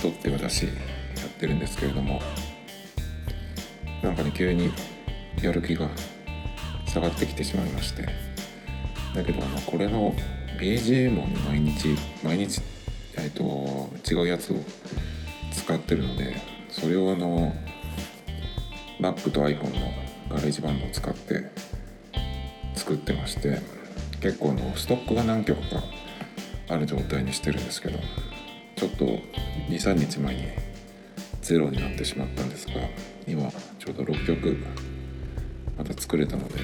撮って私やってるんですけれどもなんかね急にやる気が下がってきてしまいまして。だけどあのこれの BGM を毎日毎日、えーと、違うやつを使ってるのでそれをあの Mac と iPhone の GarageBand を使って作ってまして結構のストックが何曲かある状態にしてるんですけど。ちょっと23日前にゼロになってしまったんですが今ちょうど6曲また作れたので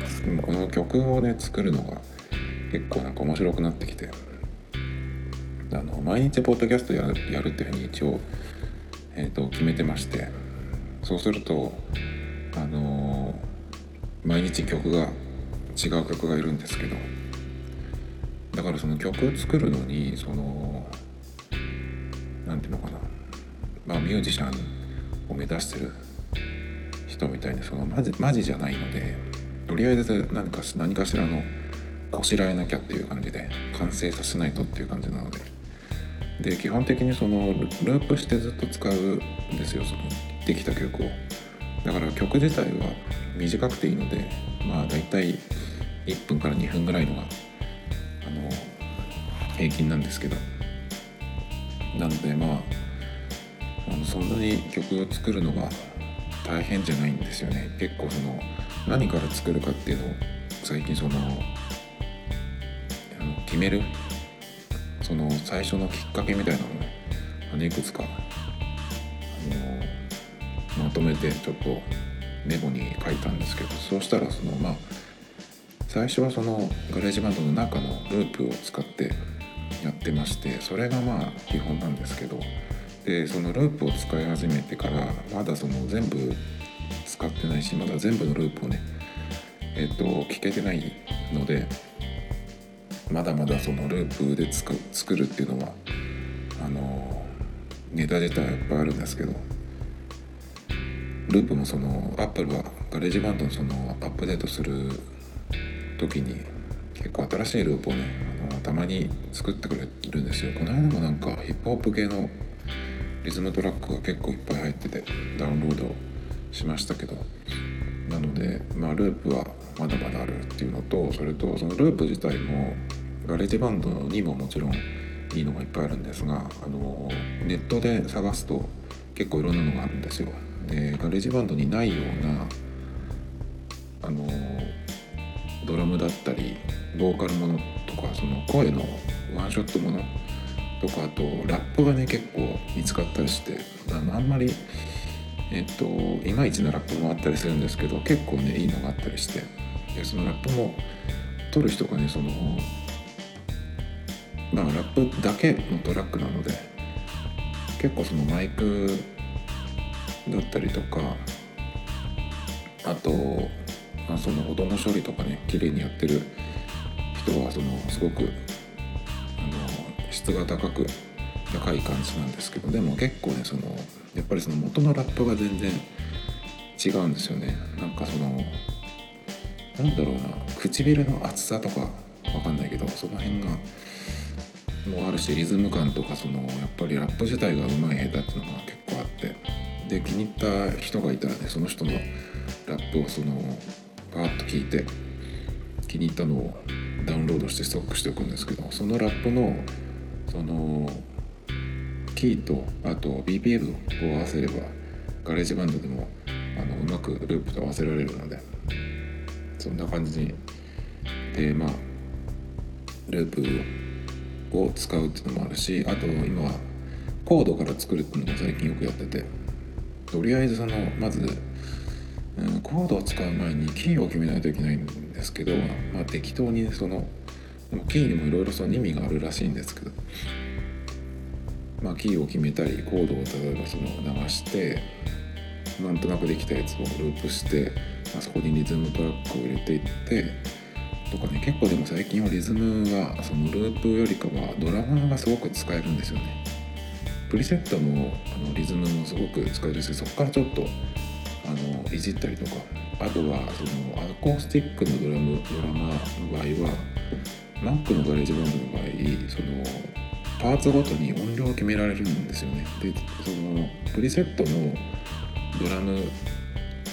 この曲をね作るのが結構なんか面白くなってきてあの毎日ポッドキャストやるやるっていうふうに一応、えーと、決めてましてそうするとあのー、毎日曲が違う曲がいるんですけどだからその曲を作るのにその何ていうのかな。まあミュージシャンを目指してる人みたいにそのマジマジじゃないのでとりあえず何か何かしらのこしらえなきゃっていう感じで完成させないとっていう感じなので。で基本的にそのループしてずっと使うんですよそのできた曲を。だから曲自体は短くていいのでまあ大体1分から2分ぐらいのがあの平均なんですけど。なのでまああのそんなに曲を作るのが大変じゃないんですよね。結構その何から作るかっていうのを最近そのあの決める。その最初のきっかけみたいなのを、あのいくつかあのまとめてちょっとメモに書いたんですけどそうしたらそのまあ最初はその GarageBand の中のループを使ってやってましてそれがまあ基本なんですけどでそのループを使い始めてからまだその全部使ってないしまだ全部のループをねえっ、と聞けてないのでまだまだそのループで作るっていうのはあのネタ自体はいっぱいあるんですけどループもそのアップルはガレージバンドのそのアップデートする時に結構新しいループをねたまに作ってくれるんですよ。この間もなんかヒップホップ系のリズムトラックが結構いっぱい入っててダウンロードしましたけど。なのでまあループはまだまだあるっていうのとそれとそのループ自体もガレージバンドにももちろんいいのがいっぱいあるんですがあのネットで探すと結構いろんなのがあるんですよ。でガレージバンドにないようなあのドラムだったりボーカルものかその声のワンショットものとかあとラップがね結構見つかったりしてあのあんまりえっといまいちなラップもあったりするんですけど結構ねいいのがあったりしてでそのラップも撮る人がねそのまあラップだけのトラックなので結構そのマイクだったりとかあと、まあ、その音の処理とかね綺麗にやってる人はそのすごくあの質が高く高い感じなんですけどでも結構ねそのやっぱりその元のラップが全然違うんですよね。なんかそのなんだろうな唇の厚さとかわかんないけどその辺がもうあるしリズム感とかそのやっぱりラップ自体がうまい下手っていうのが結構あってで気に入った人がいたらねその人のラップをそのパーッと聞いて気に入ったのをダウンロードしてストックしておくんですけどそのラップのそのキーとあと BPM を合わせればガレージバンドでもあのうまくループと合わせられるのでそんな感じにでまあループを使うっていうのもあるしあと今はコードから作るっていうのも最近よくやっててとりあえずそのまず、うん、コードを使う前にキーを決めないといけないんでですけど、まあ、適当にそのキーにもいろいろその意味があるらしいんですけどまあキーを決めたりコードを例えばその流してなんとなくできたやつをループして、まあ、そこにリズムトラックを入れていってとかね結構でも最近はリズムがそのループよりかはドラマがすごく使えるんですよね。プリセットのあのリズムもすごく使えるしそこからちょっとあのいじったりとか。あとはそのアコースティックのドラムドラマーの場合は Mac のガレージバンドの場合そのパーツごとに音量を決められるんですよね。でそのプリセットのドラム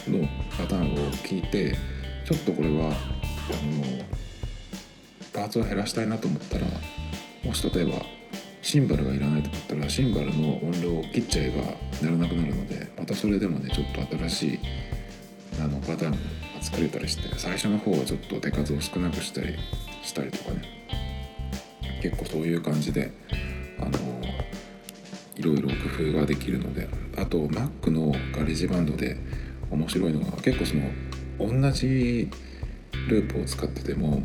のパターンを聞いてちょっとこれはあのパーツを減らしたいなと思ったらもし例えばシンバルがいらないと思ったらシンバルの音量を切っちゃえば鳴らなくなるのでまたそれでもねちょっと新しいあのパターンが作れたりして最初の方はちょっと手数を少なくしたりしたりとかね結構そういう感じであのいろいろ工夫ができるのであと Mac のガレージバンドで面白いのが結構その同じループを使ってても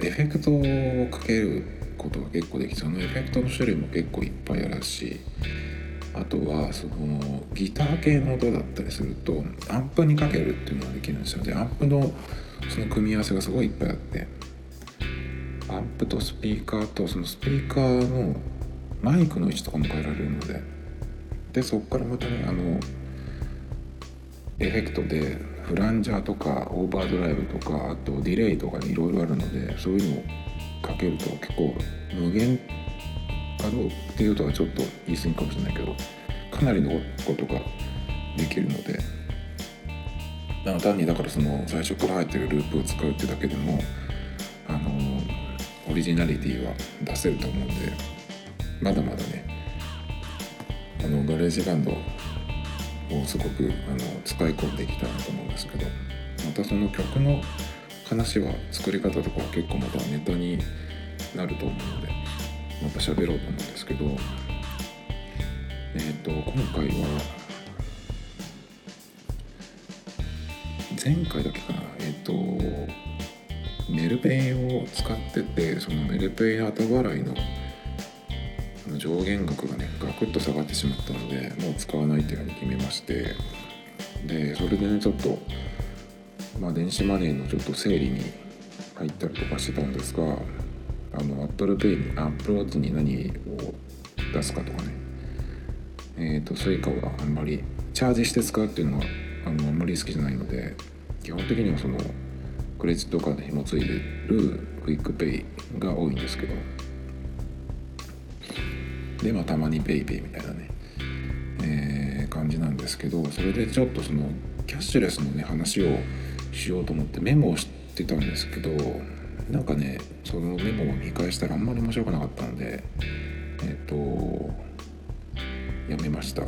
エフェクトをかけることが結構できそのエフェクトの種類も結構いっぱいあるしあとはそのギター系の音だったりするとアンプにかけるっていうのができるんですよ。でアンプのその組み合わせがすごいいっぱいあってアンプとスピーカーとそのスピーカーのマイクの位置とかも変えられるのででそこからまたねあのエフェクトでフランジャーとかオーバードライブとかあとディレイとかいろいろあるのでそういうのをかけると結構無限可能っていうとはちょっと言い過ぎかもしれないけどかなりのことができるのでだ単にだからその最初から入ってるループを使うってだけでもあのオリジナリティは出せると思うんでまだまだねあのガレージバンドをすごくあの使い込んでいきたいなと思うんですけどまたその曲の話は作り方とかは結構またネタになると思うのでまた喋ろうと思うんですけどえっ、ー、と今回は前回だけかなえっ、ー、とメルペイを使っててそのメルペイ後払いの上限額がねガクッと下がってしまったのでもう使わないっていうふうに決めましてでそれでねちょっとまあ電子マネーのちょっと整理に入ったりとかしてたんですがあの Apple Pay に Apple Watch に何を出すかとかね。えっ、ー、と Suica はあんまりチャージして使うっていうのはあのあんまり好きじゃないので基本的にはそのクレジットカード紐付いてるクイックペイが多いんですけど。でまあたまに PayPay みたいなね、えー、感じなんですけどそれでちょっとそのキャッシュレスのね話をしようと思ってメモをしてたんですけどなんかねそのメモを見返したらあんまり面白くなかったんでえっ、とやめました。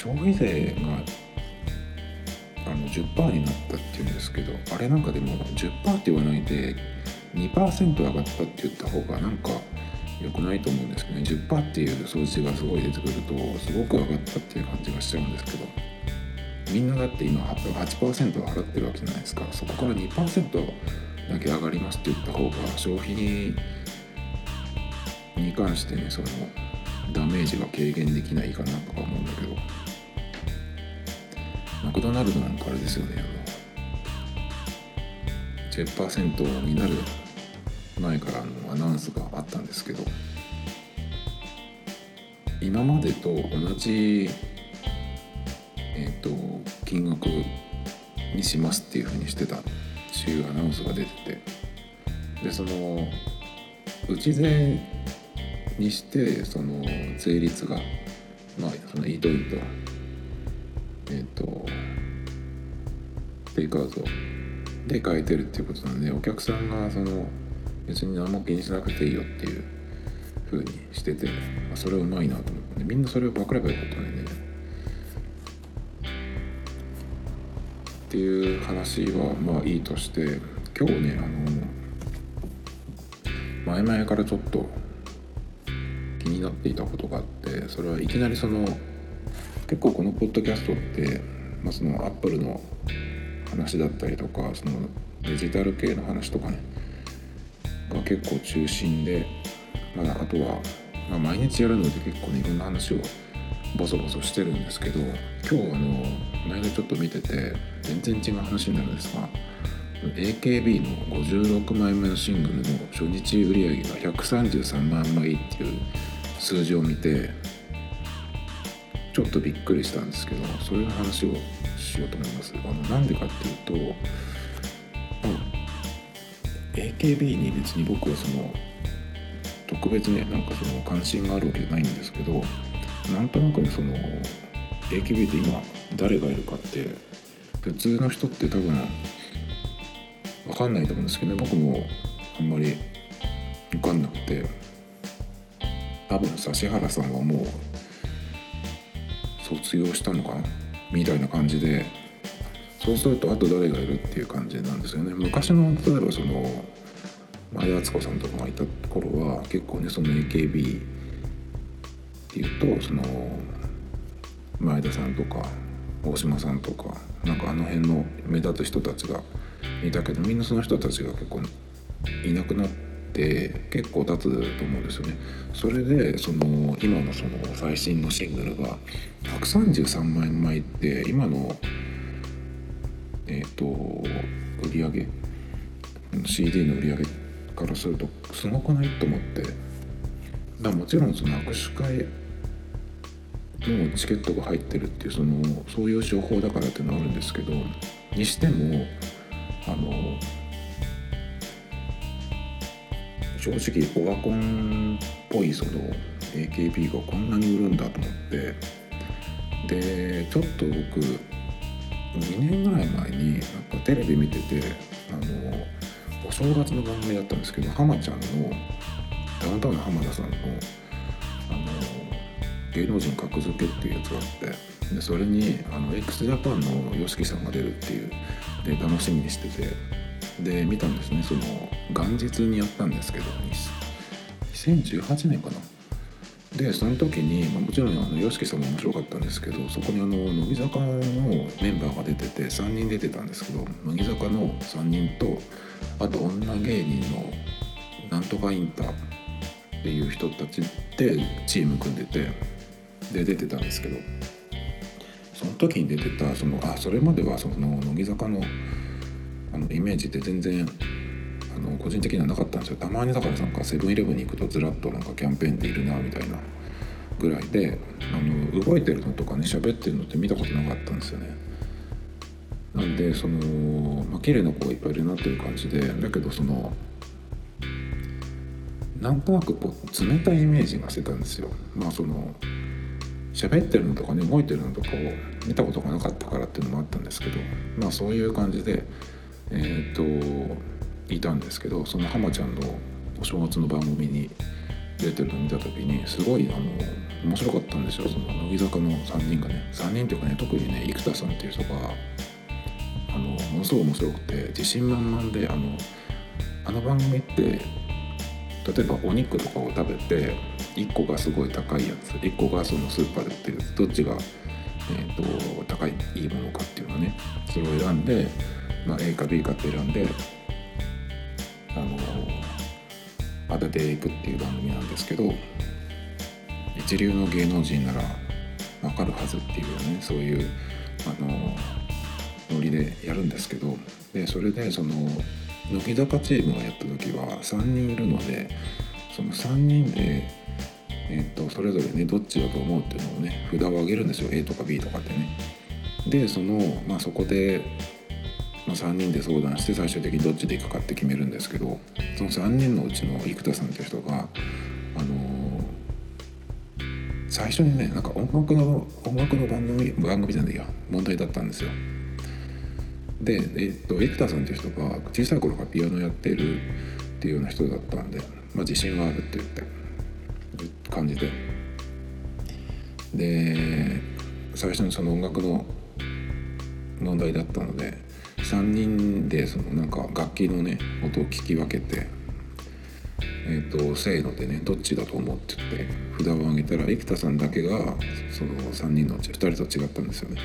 消費税があの10%になったっていうんですけどあれなんかでも10%って言わないで2%上がったって言った方がなんか良くないと思うんですけどね。10%っていう数字がすごい出てくるとすごく上がったっていう感じがしちゃうんですけど。みんなだって今8%払ってるわけじゃないですか。そこから2%だけ上がりますって言った方が消費にに関してねそのダメージが軽減できないかなとか思うんだけど。マクドナルドなんかあれですよねあの10%になる前からのアナウンスがあったんですけど今までと同じえ、ー、と金額にしますっていうふうにしてたっていうアナウンスが出てて。でその内税にしてその税率がまあそのイートインとえっ、ー、とテイクアウトで変えてるっていうことなんでお客さんがその別に何も気にしなくていいよっていう風にしてて、まあ、それうまいなと思ってみんなそれをパクればよかったねっていう話はまあいいとして今日ねあの前々からちょっと気になっていたことがあってそれはいきなりその結構このポッドキャストって、まあ、そのアップルの話だったりとかそのデジタル系の話とかねが結構中心で、まあ、あとは、まあ、毎日やるので結構ねいろんな話をボソボソしてるんですけど今日あの前でちょっと見てて全然違う話になるんですが AKB の56枚目のシングルの初日売り上げが133万枚っていう数字を見てちょっとびっくりしたんですけどそういう話をしようと思います。あのなんでかっていうと、まあ、AKB に別に僕はその特別ねなんかその関心があるわけじゃないんですけどなんとなくその AKB って今誰がいるかって普通の人って多分分かんないと思うんですけどね僕もあんまり分かんなくて多分指原さんはもう卒業したのかなみたいな感じでそうするとあと誰がいるっていう感じなんですよね。昔の例えばその前田敦子さんとかがいた頃は結構ねその AKB っていうとその前田さんとか大島さんとかなんかあの辺の目立つ人たちがいたけどみんなその人たちが結構いなくなって結構経つと思うんですよね。それでその今のその最新のシングルが133万枚って今のえっ、ー、と売り上げ CD の売り上げからするとすごくないと思ってだもちろんその握手会のチケットが入ってるっていうそのそういう情報だからっていうのはあるんですけどにしてもあの正直オワコンっぽいその AKB がこんなに売るんだと思ってでちょっと僕2年ぐらい前になんかテレビ見ててあのお正月の番組だったんですけど浜ちゃんのダウンタウンの浜田さんのあの芸能人格付けっていうやつがあってでそれにあの x ジャパンの YOSHIKI さんが出るっていうで楽しみにしててで見たんですね。その元日にやったんですけど2018年かな。でその時に、まあ、もちろんあの YOSHIKI さんも面白かったんですけどそこにあの乃木坂のメンバーが出てて3人出てたんですけど乃木坂の3人とあと女芸人のなんとかインターっていう人たちでチーム組んでてで出てたんですけどその時に出てたそのあそれまではその乃木坂のあのイメージって全然あの個人的にはなかったんですよ。たまにだからなんかセブンイレブンに行くとずらっとなんかキャンペーンでいるなみたいなぐらいであの動いてるのとかね喋ってるのって見たことなかったんですよね。なんでその、まあ綺麗な子がいっぱいいるなっていう感じでだけどそのなんとなくこう冷たいイメージがしてたんですよ。まあその喋ってるのとかね動いてるのとかを見たことがなかったからっていうのもあったんですけどまあそういう感じでえっ、といたんですけどその浜ちゃんのお正月の番組に出てるのを見た時にすごいあの面白かったんですよ。その乃木坂の3人がね3人っていうかね特にね生田さんっていう人があのものすごい面白くて自信満々であのあの番組って例えばお肉とかを食べて1個がすごい高いやつ1個がそのスーパーで売ってるどっちが、えーと、高いいいものかっていうのねそれを選んで、まあ、A か B かって選んであの当てていくっていう番組なんですけど一流の芸能人なら分かるはずっていうねそういうあのノリでやるんですけどでそれでその乃木坂チームがやった時は3人いるのでその3人で、えー、とそれぞれねどっちだと思うっていうのをね札を上げるんですよ A とか B とかってね。でその、まあ、そこで、まあ、3人で相談して最終的にどっちで行くかって決めるんですけどその3人のうちの生田さんっていう人があのー、最初にねなんか音楽の音楽の番組番組じゃないや問題だったんですよ。で、えーと、生田さんっていう人が小さい頃からピアノやってるっていうような人だったんで、まあ、自信はあるって言って感じで。で最初にその音楽の問題だったので3人でそのなんか楽器のね音を聞き分けてえーと、せーのでねどっちだと思うって言って札を上げたら生田さんだけがその3人のうち2人と違ったんですよね。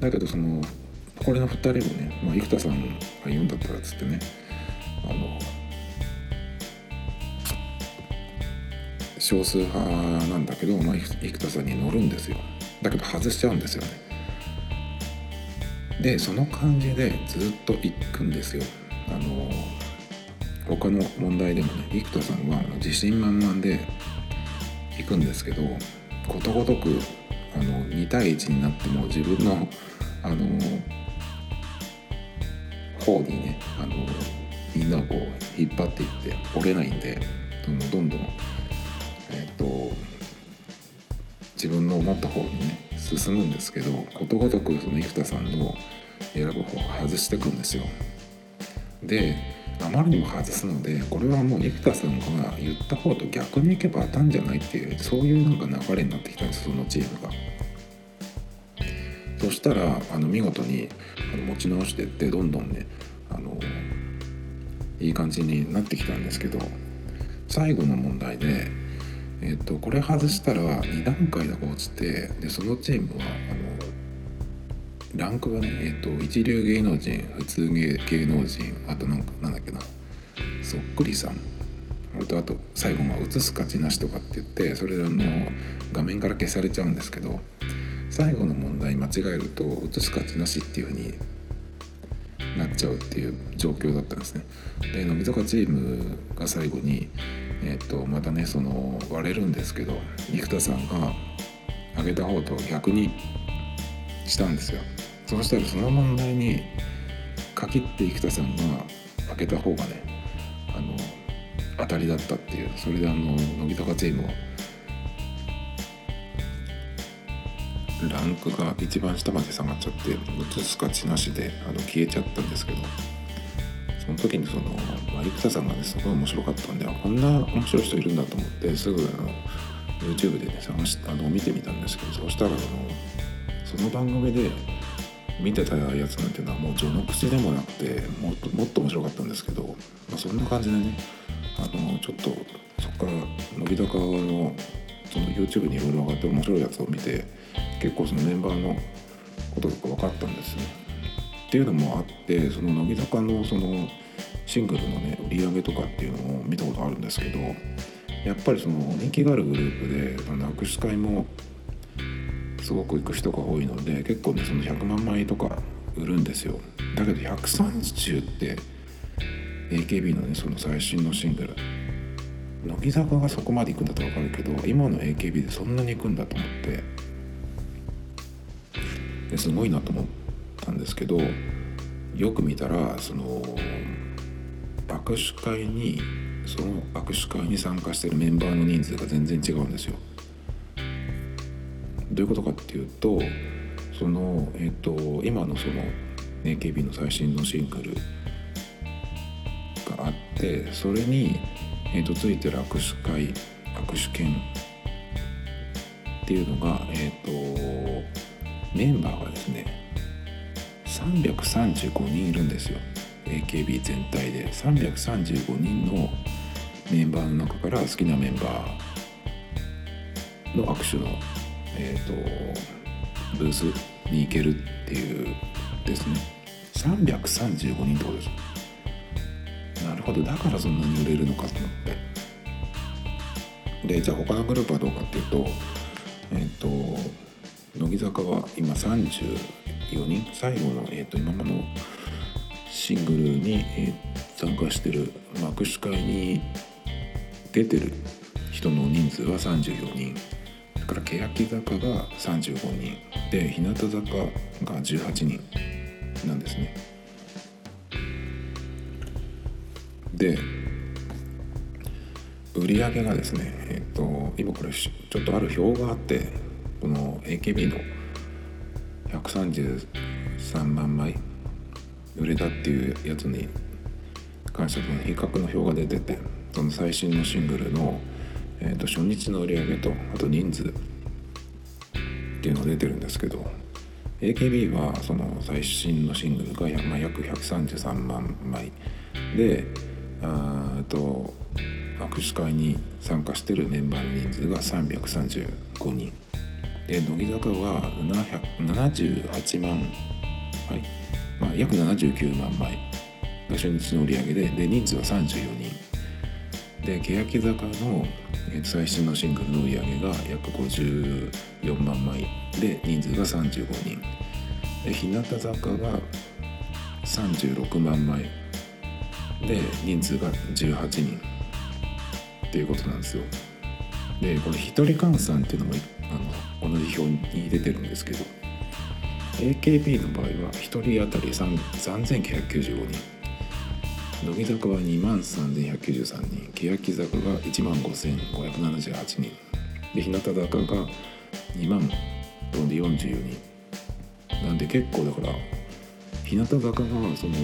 だけどそのこれの2人もね、まあ、生田さんが言うんだったらっつってねあの少数派なんだけど、まあ、生田さんに乗るんですよ。だけど外しちゃうんですよね。でその感じでずっと行くんですよ。あの他の問題でもね生田さんは自信満々で行くんですけどことごとくあの2対1になっても自分のあの方にねあのみんなをこう引っ張っていって折れないんでどんどんどんどんえっ、と自分の思った方にね進むんですけどことごとくその生田さんの選ぶ方を外していくんですよ。であまりにも外すのでこれはもう生田さんが言った方と逆にいけば当たんじゃないっていうそういうなんか流れになってきたんですそのチームが。そしたらあの見事にあの持ち直していってどんどんねあのいい感じになってきたんですけど最後の問題で、えーと、これ外したら2段階だけ落ちてでそのチームはあのランクがね、えーと、一流芸能人普通芸芸能人あとなんかなんだっけなそっくりさんあとあと最後まあ映す価値なしとかって言ってそれあの画面から消されちゃうんですけど最後の問題間違えると映す価値なしっていうふうになっちゃうっていう状況だったんですね。で乃木坂チームが最後に、えー、とまたねその割れるんですけど生田さんが上げた方と逆にしたんですよ。そうしたらその問題に限って生田さんが開けた方がねあの当たりだったっていうそれであの乃木坂チームをランクが一番下まで下がっちゃって映す価値なしであの消えちゃったんですけどその時にその、まあ、生田さんがねすごい面白かったんでこんな面白い人いるんだと思ってすぐあの YouTube でね探しあの見てみたんですけどそしたらあのその番組で見てたやつなんていうのはもう序の口でもなくてもっともっと面白かったんですけど、まあ、そんな感じでねあのちょっとそこから乃木坂のその YouTube にいろいろ上がって面白いやつを見て結構そのメンバーのこととか分かったんですね。っていうのもあってその乃木坂のそのシングルのね売り上げとかっていうのを見たことあるんですけどやっぱりその人気があるグループであ握手会もすごく行く人が多いので結構ねその100万枚とか売るんですよ。だけど130って AKB のねその最新のシングル。乃木坂がそこまで行くんだと分かるけど今の AKB でそんなに行くんだと思ってですごいなと思って。たんですけどよく見たらその握手会にその握手会に参加してるメンバーの人数が全然違うんですよ。どういうことかっていうとその、えーと、今のその AKB の最新のシングルがあってそれに、えーと、ついてる握手会握手券っていうのがえっ、ー、とメンバーがですね335人いるんですよ。AKB 全体で。335人のメンバーの中から好きなメンバーの握手の、えーと、ブースに行けるっていうですね。335人ってことです。なるほど。だからそんなに売れるのかと思って。でじゃあ他のグループはどうかっていうとえっ、ー、と乃木坂は今4人最後の、えーと、今までのシングルに、えー、参加してる握手会に出てる人の人数は34人。それから欅坂が35人。で日向坂が18人なんですね。で売り上げがですねえっ、ー、と今これちょっとある表があってこの AKB の133万枚売れたっていうやつに関しての比較の表が出ててその最新のシングルの、えー、と初日の売り上げとあと人数っていうのが出てるんですけど AKB はその最新のシングルが、まあ、約133万枚であと握手会に参加してるメンバーの人数が335人。で乃木坂は78万枚、まあ、約79万枚が初日の売り上げでで人数は34人。で欅坂の最新のシングルの売り上げが約54万枚で人数が35人。で日向坂が36万枚で人数が18人っていうことなんですよ。でこれ一人換算っていうのも同じ表に出てるんですけど AKB の場合は1人当たり3995人。乃木坂は2万3193人。欅坂が1万5578人。で日向坂が2万44人。なんで結構だから日向坂がその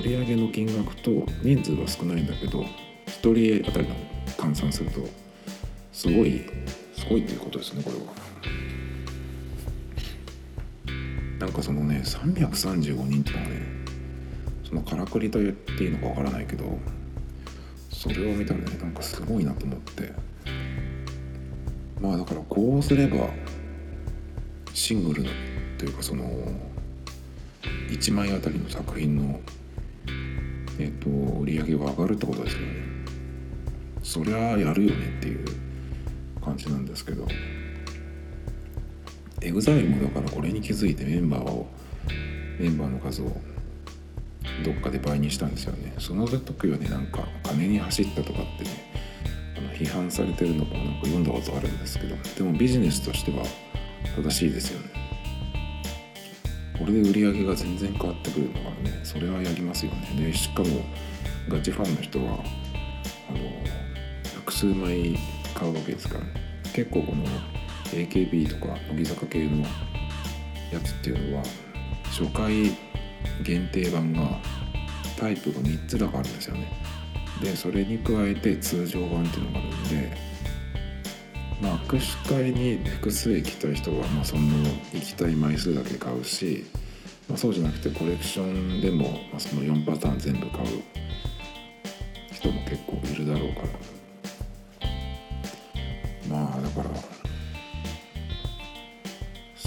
売り上げの金額と人数は少ないんだけど1人当たりの換算するとすごいすごいっていうことですねこれは。なんかそのね335人っていうのはねそのからくりと言っていいのかわからないけどそれを見たらねなんかすごいなと思って。まあだからこうすればシングルのというかその1枚あたりの作品のえっ、と売り上げが上がるってことですよね。そりゃやるよねっていう感じなんですけど。EXILE もだからこれに気づいてメンバーをメンバーの数をどっかで倍にしたんですよね。その時はねなんか金に走ったとかってねあの批判されてるのもなんか読んだことあるんですけどでもビジネスとしては正しいですよね。これで売り上げが全然変わってくるのからねそれはやりますよね。でしかもガチファンの人はあの複数枚買うわけですからね。結構この AKB とか乃木坂系のやつっていうのは初回限定版がタイプが3つだからあるんですよね。でそれに加えて通常版っていうのがあるんでまあ握手会に複数行きたい人は、まあ、その行きたい枚数だけ買うし、まあ、そうじゃなくてコレクションでも、まあ、その4パターン全部買う人も結構いるだろうから。まあだから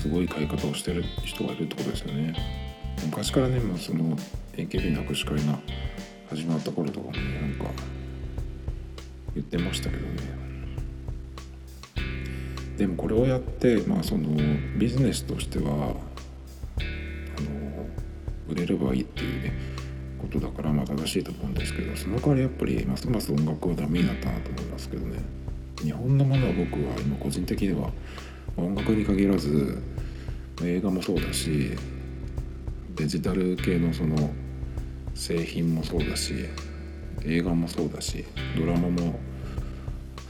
すごい買い方をしてる人がいるってことですよね。昔からね、まあ、その AKB の握手会が始まった頃とかもねなんか言ってましたけどね。でもこれをやって、まあ、そのビジネスとしてはあの売れればいいっていうねことだからまあ正しいと思うんですけどその代わりやっぱりますます音楽はダメになったなと思いますけどね。日本のものは僕は今個人的には音楽に限らず映画もそうだしデジタル系のその製品もそうだし映画もそうだしドラマも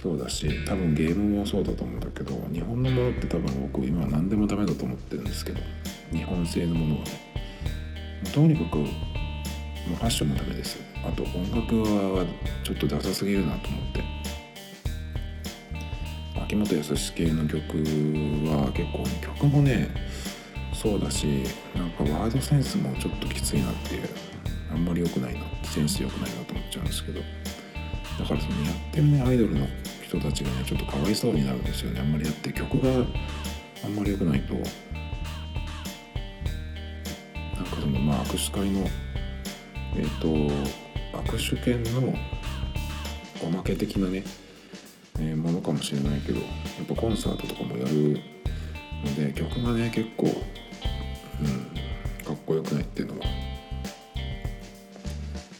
そうだし多分ゲームもそうだと思うんだけど日本のものって多分僕今何でもダメだと思ってるんですけど日本製のものはね。とにかくファッションもダメです。あと音楽はちょっとダサすぎるなと思って。秋元康系の曲は結構ね曲もねそうだしなんかワードセンスもちょっときついなっていうあんまり良くないなセンス良くないなと思っちゃうんですけど。だからそのやってるねアイドルの人たちがねちょっとかわいそうになるんですよね。あんまりやって曲があんまり良くないと。なんかそのまあ握手会のえっ、ー、と握手券のおまけ的なね、ものかもしれないけどやっぱコンサートとかもやるので曲がね結構うんかっこよくないっていうのは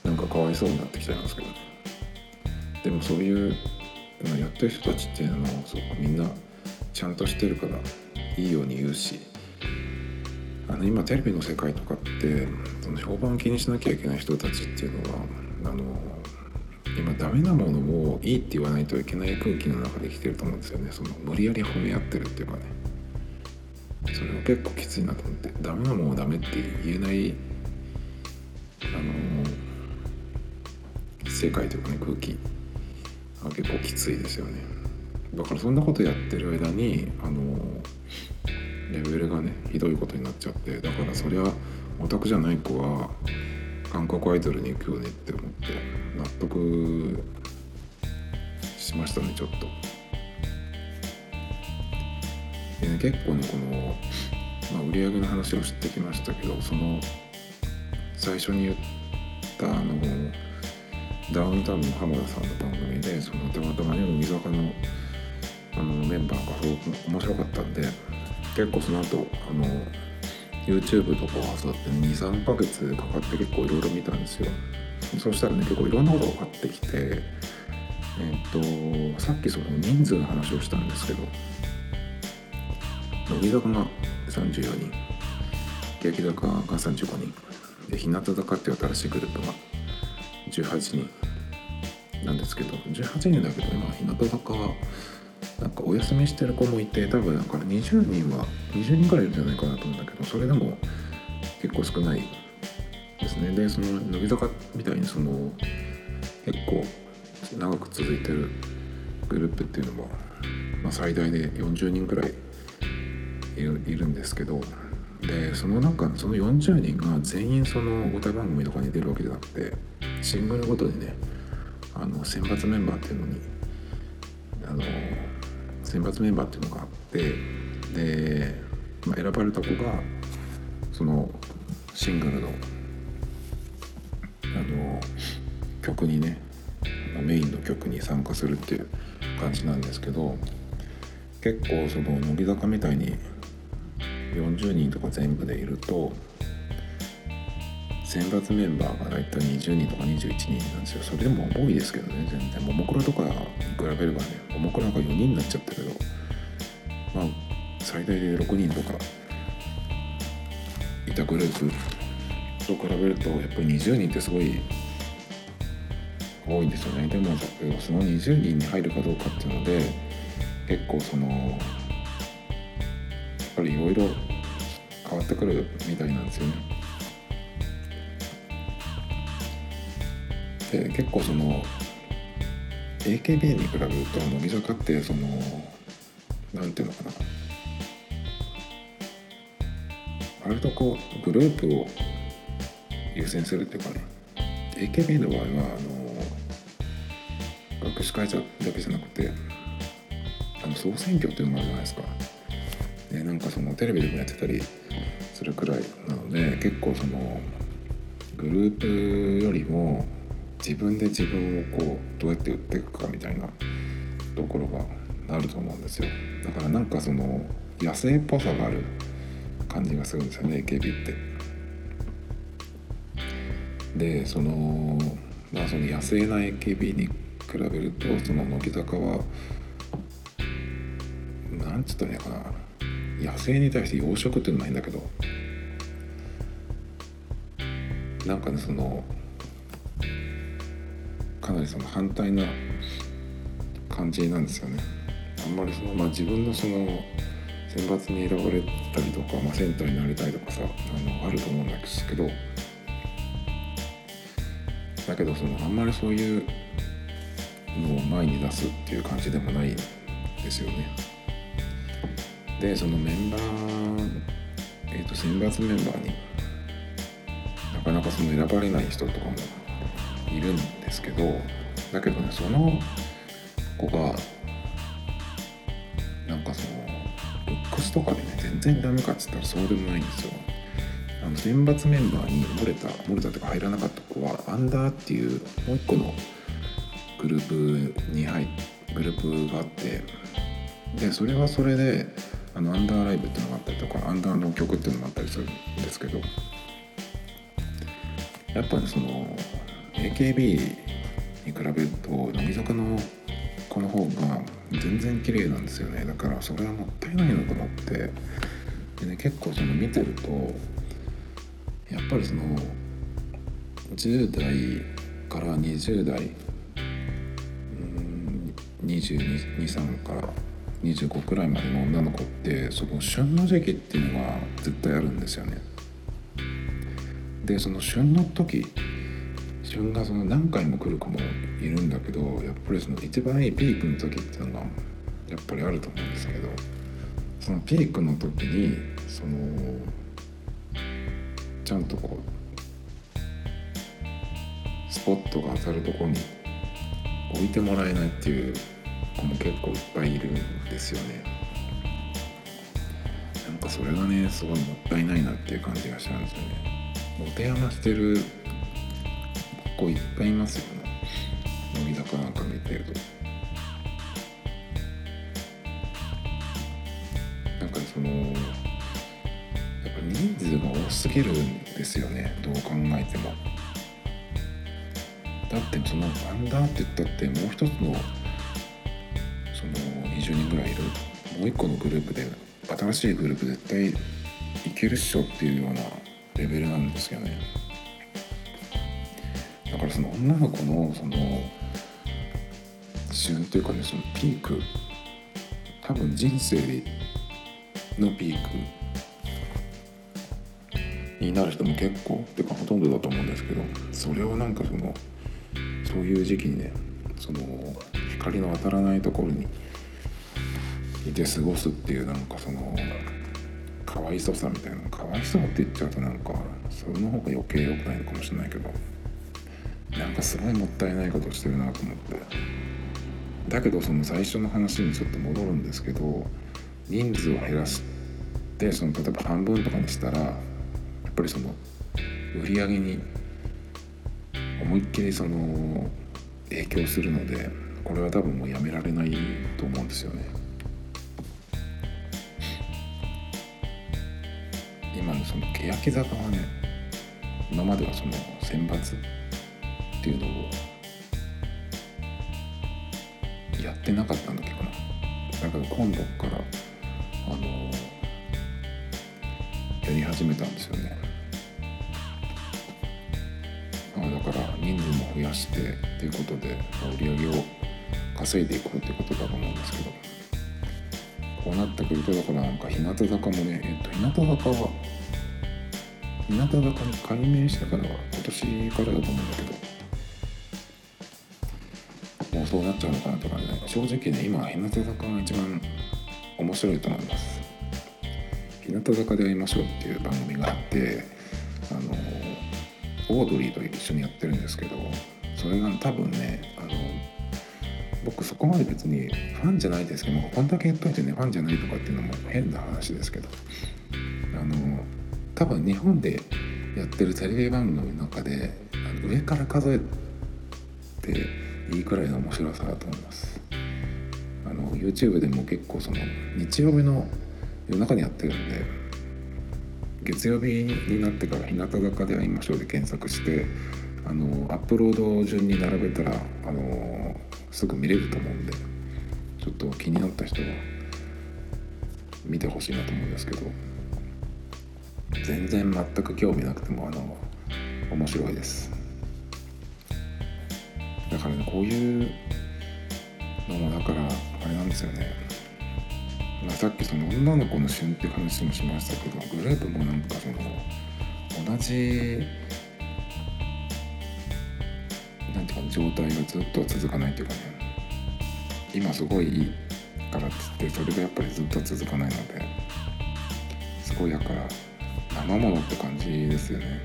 なんかかわいそうになってきちゃいますけどねでもそういうやってる人たちっていうのはそうかみんなちゃんとしてるからいいように言うしあの今テレビの世界とかってその評判を気にしなきゃいけない人たちっていうのはあの今ダメなものをいいって言わないといけない空気の中で生きてると思うんですよね。その無理やり褒め合ってるっていうかね。それは結構きついなと思って。ダメなものをダメって言えないあの世界というかね空気結構きついですよね。だからそんなことやってる間にあのレベルがねひどいことになっちゃって。だからそりゃオタクじゃない子は韓国アイドルに行くよねって思って。納得しましたねちょっと。でね結構ねこの、まあ、売り上げの話をしてきましたけどその最初に言ったあのダウンタウンの浜田さんの番組でそのたまたまね乃木坂のあのメンバーがすごく面白かったんで結構その後あの YouTube とかを挟って23ヶ月かかって結構いろいろ見たんですよそしたらね結構いろんなことが分かってきてえっ、とさっきその人数の話をしたんですけど乃木坂が34人欅坂が35人で日向坂っていう新しいグループが18人なんですけど18人だけど今日向坂はなんかお休みしてる子もいて多分だから20人は20人くらいいるんじゃないかなと思うんだけどそれでも結構少ないですね。でその乃木坂みたいにその結構長く続いてるグループっていうのは、まあ、最大で40人くらいいるんですけどでその中その40人が全員その歌番組とかに出るわけじゃなくてシングルごとにねあの選抜メンバーっていうのにあの選抜メンバーっていうのがあってで、まあ、選ばれた子がそのシングルのあの曲にねメインの曲に参加するっていう感じなんですけど結構その乃木坂みたいに40人とか全部でいると選抜メンバーが大体20人とか21人なんですよ。それでも多いですけどね全然。ももクロとかに比べればねももクロが4人になっちゃったけどまあ最大で6人とかいたグループと比べるとやっぱり20人ってすごい多いんですよね。でもその20人に入るかどうかっていうので結構そのやっぱりいろいろ変わってくるみたいなんですよね。で結構その AKB に比べると乃木坂ってその何ていうのかな。割とこうグループを優先するっていうかね AKB の場合はあの学士会社だけじゃなくてあの総選挙っていうのもあるじゃないですか。でなんかそのテレビでもやってたりするくらいなので結構そのグループよりも自分で自分をこうどうやって売っていくかみたいなところがあると思うんですよだからなんかその野生っぽさがある感じがするんですよね AKB って。でそのまあその野生な AKB に比べるとその乃木坂はなんつったらいいのかな野生に対して養殖っていうのもいいんだけどなんかねそのかなりその反対な感じなんですよね。あんまりその、まあ、自分のその選抜に選ばれたりとか、まあ、センターになりたいとかさあのあると思うんですけどだけどそのあんまりそういうのを前に出すっていう感じでもないですよね。でそのメンバー、えーと、選抜メンバーになかなかその選ばれない人とかもいるんですけどだけどねその子がなんかそのルックスとかでね全然ダメかっつったらそうでもないんですよ。あの選抜メンバーに漏れた漏れたっていうか入らなかった子はアンダーっていうもう一個のグループに入グループがあってでそれはそれであのアンダーライブっていうのがあったりとかアンダーの曲っていうのがあったりするんですけどやっぱりその AKB に比べると乃木坂の子の方が全然綺麗なんですよね。だからそれはもったいないのと思って。で、ね、結構その見てるとやっぱりその10代から20代223から25くらいまでの女の子ってその旬の時期っていうのが絶対あるんですよね。でその旬の時旬がその何回も来る子もいるんだけどやっぱりその一番いいピークの時っていうのがやっぱりあると思うんですけどそのピークの時にそのちゃんとこうスポットが当たるとこに置いてもらえないっていう子も結構いっぱいいるんですよね。なんかそれがねすごいもったいないなっていう感じがしたんですよね。持て余してる構いっぱいいますよね乃木坂なんか見てるとなんかその人数が多すぎるんですよねどう考えても。だってそのアンダーって言ったってもう一つのその20人ぐらいいる。もう一個のグループで新しいグループ絶対いけるっしょっていうようなレベルなんですよね。だからその女の子のその旬っていうかねそのピーク。多分人生のピークになる人も結構っていうかほとんどだと思うんですけどそれをなんかそのそういう時期にねその光の当たらないところにいて過ごすっていうなんかそのかわいそさみたいなかわいそうって言っちゃうとなんかその方が余計良くないのかもしれないけどなんかすごいもったいないことをしてるなと思って。だけどその最初の話にちょっと戻るんですけど人数を減らしてその例えば半分とかにしたらやっぱりその売り上げに思いっきりその影響するのでこれは多分もうやめられないと思うんですよね。今のその欅坂はね今まではその選抜っていうのをやってなかったんだけかなだから今度からあのやり始めたんですよね。あだから人数も増やしてっていうことで売り上げを稼いでいこうっていうことだと思うんですけど。こうなってくるとだからなんか日向坂もねえっと日向坂は日向坂に改名してからは今年からだと思うんだけど。もうそうなっちゃうのかなって感じで正直ね今日向坂が一番面白いと思います。日向坂で会いましょうっていう番組があってあのオードリーと一緒にやってるんですけどそれが多分ねあの僕そこまで別にファンじゃないですけどこんだけ言っといてねファンじゃないとかっていうのも変な話ですけどあの多分日本でやってるテレビ番組の中で上から数えていいくらいの面白さだと思います。あの YouTube でも結構その日曜日の夜中にやってるんで月曜日になってから日向坂で会いましょうで検索してあのアップロード順に並べたらあのすぐ見れると思うんでちょっと気になった人は見てほしいなと思うんですけど全然全く興味なくてもあの面白いです。だからねこういうのもだからあれなんですよね、さっきその女の子の旬って話もしましたけどグループもなんかその同じなんていうか状態がずっと続かないっていうかね。今すごいいいからっつってそれがやっぱりずっと続かないのですごいだから生ものって感じですよね。